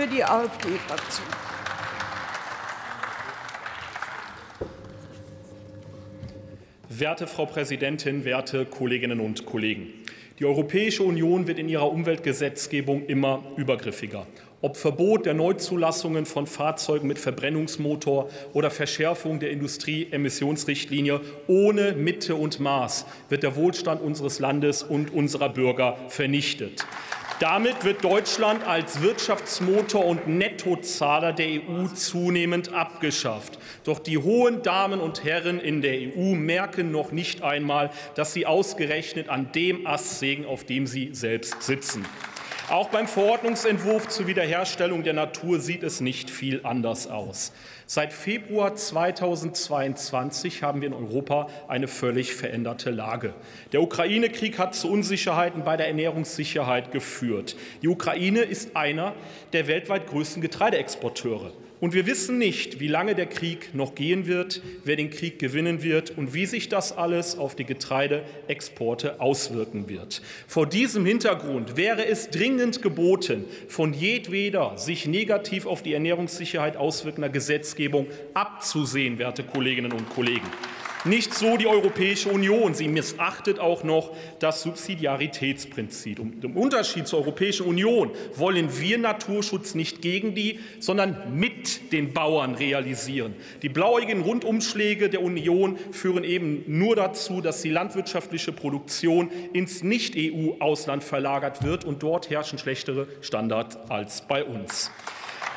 für die AfD-Fraktion. Werte Frau Präsidentin, werte Kolleginnen und Kollegen! Die Europäische Union wird in ihrer Umweltgesetzgebung immer übergriffiger. Ob Verbot der Neuzulassungen von Fahrzeugen mit Verbrennungsmotor oder Verschärfung der Industrieemissionsrichtlinie ohne Mitte und Maß wird der Wohlstand unseres Landes und unserer Bürger vernichtet. Damit wird Deutschland als Wirtschaftsmotor und Nettozahler der EU zunehmend abgeschafft. Doch die hohen Damen und Herren in der EU merken noch nicht einmal, dass sie ausgerechnet an dem Ast sägen, auf dem sie selbst sitzen. Auch beim Verordnungsentwurf zur Wiederherstellung der Natur sieht es nicht viel anders aus. Seit Februar 2022 haben wir in Europa eine völlig veränderte Lage. Der Ukraine-Krieg hat zu Unsicherheiten bei der Ernährungssicherheit geführt. Die Ukraine ist einer der weltweit größten Getreideexporteure. Und wir wissen nicht, wie lange der Krieg noch gehen wird, wer den Krieg gewinnen wird und wie sich das alles auf die Getreideexporte auswirken wird. Vor diesem Hintergrund wäre es dringend geboten, von jedweder sich negativ auf die Ernährungssicherheit auswirkender Gesetzgebung abzusehen, werte Kolleginnen und Kollegen. Nicht so die Europäische Union. Sie missachtet auch noch das Subsidiaritätsprinzip. Im Unterschied zur Europäischen Union wollen wir Naturschutz nicht gegen die, sondern mit den Bauern realisieren. Die blauigen Rundumschläge der Union führen eben nur dazu, dass die landwirtschaftliche Produktion ins Nicht-EU-Ausland verlagert wird, und dort herrschen schlechtere Standards als bei uns.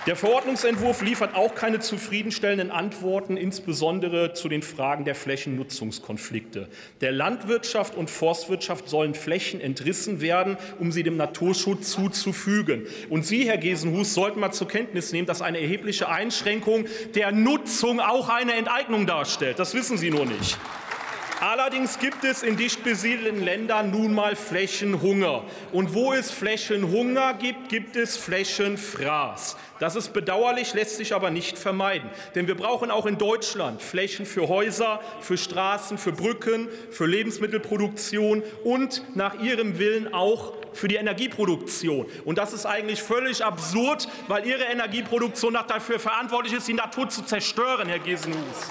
Der Verordnungsentwurf liefert auch keine zufriedenstellenden Antworten, insbesondere zu den Fragen der Flächennutzungskonflikte. Der Landwirtschaft und Forstwirtschaft sollen Flächen entrissen werden, um sie dem Naturschutz zuzufügen. Und Sie, Herr Gesenhus, sollten mal zur Kenntnis nehmen, dass eine erhebliche Einschränkung der Nutzung auch eine Enteignung darstellt. Das wissen Sie nur nicht. Allerdings gibt es in dicht besiedelten Ländern nun mal Flächenhunger. Und wo es Flächenhunger gibt, gibt es Flächenfraß. Das ist bedauerlich, lässt sich aber nicht vermeiden. Denn wir brauchen auch in Deutschland Flächen für Häuser, für Straßen, für Brücken, für Lebensmittelproduktion und nach Ihrem Willen auch für die Energieproduktion. Und das ist eigentlich völlig absurd, weil Ihre Energieproduktion dafür verantwortlich ist, die Natur zu zerstören, Herr Gesenhus.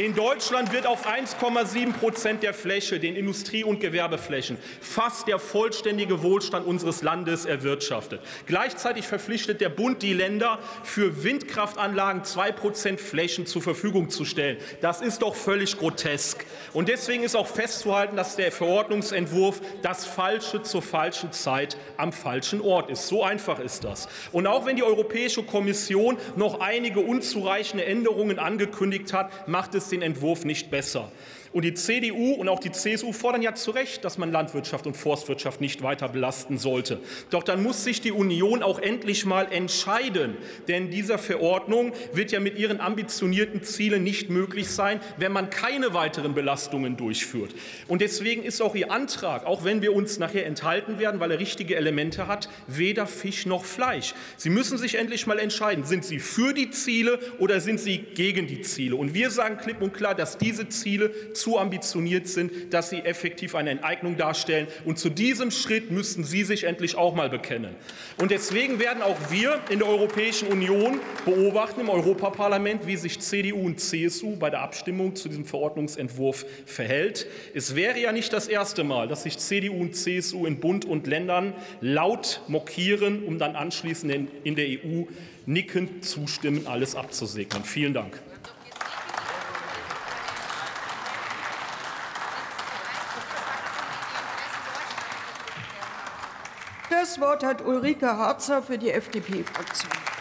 In Deutschland wird auf 1,7 Prozent der Fläche, den Industrie- und Gewerbeflächen, fast der vollständige Wohlstand unseres Landes erwirtschaftet. Gleichzeitig verpflichtet der Bund die Länder, für Windkraftanlagen 2 Prozent Flächen zur Verfügung zu stellen. Das ist doch völlig grotesk. Und deswegen ist auch festzuhalten, dass der Verordnungsentwurf das Falsche zur falschen Zeit am falschen Ort ist. So einfach ist das. Und auch wenn die Europäische Kommission noch einige unzureichende Änderungen angekündigt hat, macht es den Entwurf nicht besser. Und die CDU und auch die CSU fordern ja zu Recht, dass man Landwirtschaft und Forstwirtschaft nicht weiter belasten sollte. Doch dann muss sich die Union auch endlich mal entscheiden. Denn dieser Verordnung wird ja mit ihren ambitionierten Zielen nicht möglich sein, wenn man keine weiteren Belastungen durchführt. Und deswegen ist auch Ihr Antrag, auch wenn wir uns nachher enthalten werden, weil er richtige Elemente hat, weder Fisch noch Fleisch. Sie müssen sich endlich mal entscheiden, sind Sie für die Ziele oder sind Sie gegen die Ziele? Und wir sagen klipp und klar, dass diese Ziele zu ambitioniert sind, dass sie effektiv eine Enteignung darstellen. Und zu diesem Schritt müssen Sie sich endlich auch mal bekennen. Und deswegen werden auch wir in der Europäischen Union beobachten, im Europaparlament, wie sich CDU und CSU bei der Abstimmung zu diesem Verordnungsentwurf verhält. Es wäre ja nicht das erste Mal, dass sich CDU und CSU in Bund und Ländern laut mokieren, um dann anschließend in der EU nickend zustimmen, alles abzusegnen. Vielen Dank. Das Wort hat Ulrike Harzer für die FDP-Fraktion.